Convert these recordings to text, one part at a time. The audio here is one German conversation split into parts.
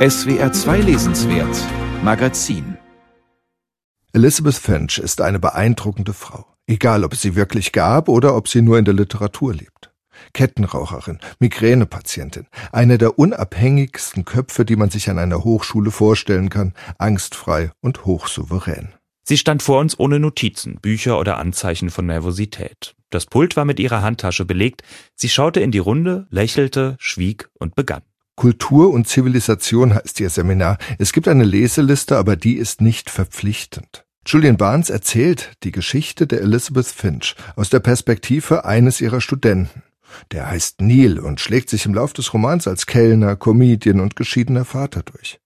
SWR 2 Lesenswert Magazin Elizabeth Finch ist eine beeindruckende Frau, egal ob es sie wirklich gab oder ob sie nur in der Literatur lebt. Kettenraucherin, Migränepatientin, eine der unabhängigsten Köpfe, die man sich an einer Hochschule vorstellen kann, angstfrei und hochsouverän. Sie stand vor uns ohne Notizen, Bücher oder Anzeichen von Nervosität. Das Pult war mit ihrer Handtasche belegt, sie schaute in die Runde, lächelte, schwieg und begann. Kultur und Zivilisation heißt ihr Seminar. Es gibt eine Leseliste, aber die ist nicht verpflichtend. Julian Barnes erzählt die Geschichte der Elizabeth Finch aus der Perspektive eines ihrer Studenten. Der heißt Neil und schlägt sich im Lauf des Romans als Kellner, Comedian und geschiedener Vater durch.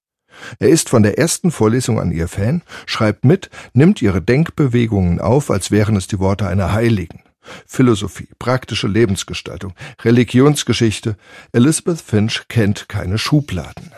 Er ist von der ersten Vorlesung an ihr Fan, schreibt mit, nimmt ihre Denkbewegungen auf, als wären es die Worte einer Heiligen. Philosophie, praktische Lebensgestaltung, Religionsgeschichte. Elizabeth Finch kennt keine Schubladen.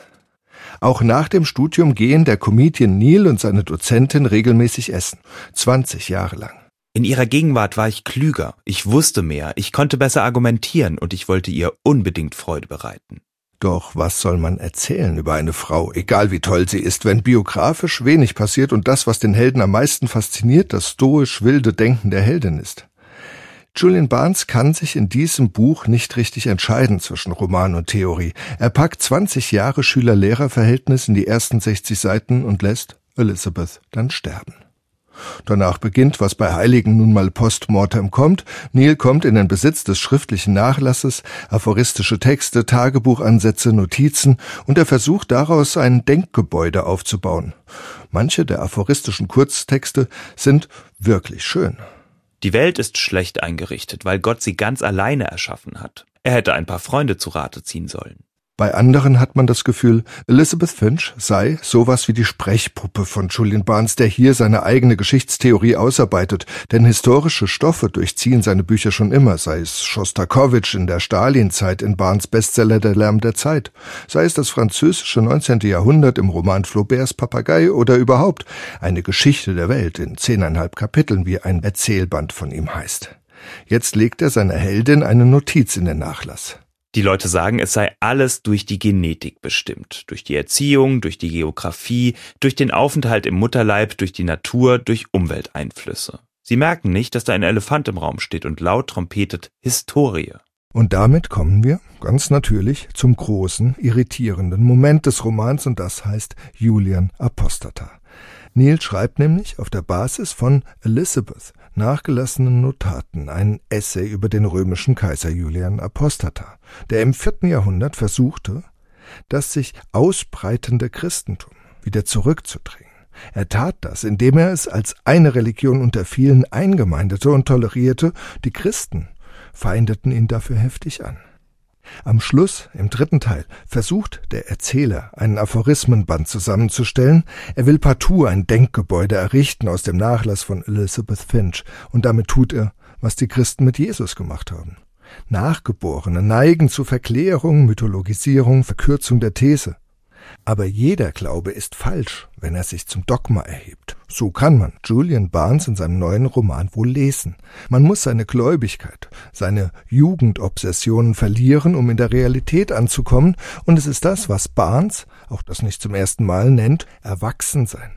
Auch nach dem Studium gehen der Comedian Neil und seine Dozentin regelmäßig essen. 20 Jahre lang. In ihrer Gegenwart war ich klüger, ich wusste mehr, ich konnte besser argumentieren und ich wollte ihr unbedingt Freude bereiten. Doch was soll man erzählen über eine Frau, egal wie toll sie ist, wenn biografisch wenig passiert und das, was den Helden am meisten fasziniert, das stoisch wilde Denken der Heldin ist? Julian Barnes kann sich in diesem Buch nicht richtig entscheiden zwischen Roman und Theorie. Er packt 20 Jahre Schüler-Lehrer-Verhältnis in die ersten 60 Seiten und lässt Elizabeth dann sterben. Danach beginnt, was bei Heiligen nun mal postmortem kommt. Neil kommt in den Besitz des schriftlichen Nachlasses, aphoristische Texte, Tagebuchansätze, Notizen und er versucht daraus ein Denkgebäude aufzubauen. Manche der aphoristischen Kurztexte sind wirklich schön. Die Welt ist schlecht eingerichtet, weil Gott sie ganz alleine erschaffen hat. Er hätte ein paar Freunde zu Rate ziehen sollen. Bei anderen hat man das Gefühl, Elizabeth Finch sei sowas wie die Sprechpuppe von Julian Barnes, der hier seine eigene Geschichtstheorie ausarbeitet, denn historische Stoffe durchziehen seine Bücher schon immer, sei es Schostakowitsch in der Stalinzeit in Barnes Bestseller Der Lärm der Zeit, sei es das französische 19. Jahrhundert im Roman Flauberts Papagei oder überhaupt eine Geschichte der Welt in zehneinhalb Kapiteln, wie ein Erzählband von ihm heißt. Jetzt legt er seiner Heldin eine Notiz in den Nachlass. Die Leute sagen, es sei alles durch die Genetik bestimmt, durch die Erziehung, durch die Geografie, durch den Aufenthalt im Mutterleib, durch die Natur, durch Umwelteinflüsse. Sie merken nicht, dass da ein Elefant im Raum steht und laut trompetet Historie. Und damit kommen wir, ganz natürlich, zum großen, irritierenden Moment des Romans und das heißt Julian Apostata. Neil schreibt nämlich auf der Basis von Elizabeth nachgelassenen Notaten ein Essay über den römischen Kaiser Julian Apostata, der im vierten Jahrhundert versuchte, das sich ausbreitende Christentum wieder zurückzudrängen. Er tat das, indem er es als eine Religion unter vielen eingemeindete und tolerierte, die Christen feindeten ihn dafür heftig an. Am Schluss, im dritten Teil, versucht der Erzähler, einen Aphorismenband zusammenzustellen. Er will partout ein Denkgebäude errichten aus dem Nachlass von Elizabeth Finch, und damit tut er, was die Christen mit Jesus gemacht haben. Nachgeborene neigen zu Verklärung, Mythologisierung, Verkürzung der These. Aber jeder Glaube ist falsch, wenn er sich zum Dogma erhebt. So kann man Julian Barnes in seinem neuen Roman wohl lesen. Man muss seine Gläubigkeit, seine Jugendobsessionen verlieren, um in der Realität anzukommen, und es ist das, was Barnes, auch das nicht zum ersten Mal nennt, Erwachsensein.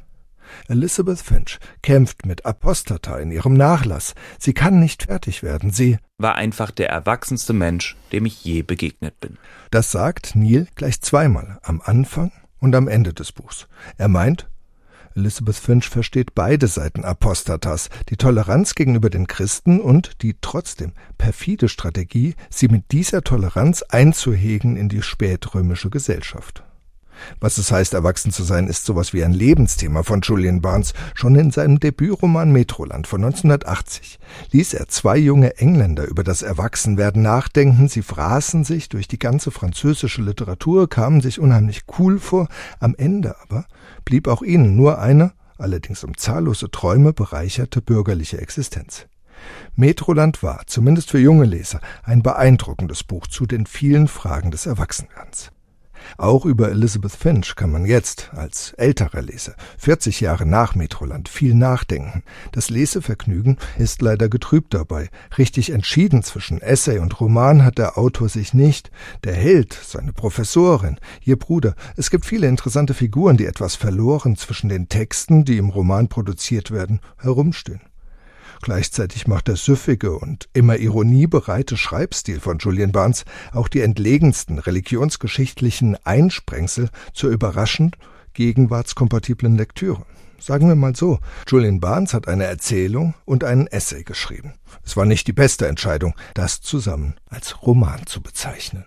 Elizabeth Finch kämpft mit Apostata in ihrem Nachlass. Sie kann nicht fertig werden. Sie war einfach der erwachsenste Mensch, dem ich je begegnet bin. Das sagt Neil gleich zweimal, am Anfang und am Ende des Buchs. Er meint, Elizabeth Finch versteht beide Seiten Apostatas, die Toleranz gegenüber den Christen und die trotzdem perfide Strategie, sie mit dieser Toleranz einzuhegen in die spätrömische Gesellschaft. Was es heißt, erwachsen zu sein, ist sowas wie ein Lebensthema von Julian Barnes. Schon in seinem Debütroman Metroland von 1980 ließ er zwei junge Engländer über das Erwachsenwerden nachdenken. Sie fraßen sich durch die ganze französische Literatur, kamen sich unheimlich cool vor. Am Ende aber blieb auch ihnen nur eine, allerdings um zahllose Träume bereicherte bürgerliche Existenz. Metroland war, zumindest für junge Leser, ein beeindruckendes Buch zu den vielen Fragen des Erwachsenwerdens. Auch über Elizabeth Finch kann man jetzt, als älterer Leser, 40 Jahre nach Metroland, viel nachdenken. Das Lesevergnügen ist leider getrübt dabei. Richtig entschieden zwischen Essay und Roman hat der Autor sich nicht. Der Held, seine Professorin, ihr Bruder. Es gibt viele interessante Figuren, die etwas verloren zwischen den Texten, die im Roman produziert werden, herumstehen. Gleichzeitig macht der süffige und immer ironiebereite Schreibstil von Julian Barnes auch die entlegensten religionsgeschichtlichen Einsprengsel zur überraschend gegenwartskompatiblen Lektüre. Sagen wir mal so, Julian Barnes hat eine Erzählung und einen Essay geschrieben. Es war nicht die beste Entscheidung, das zusammen als Roman zu bezeichnen.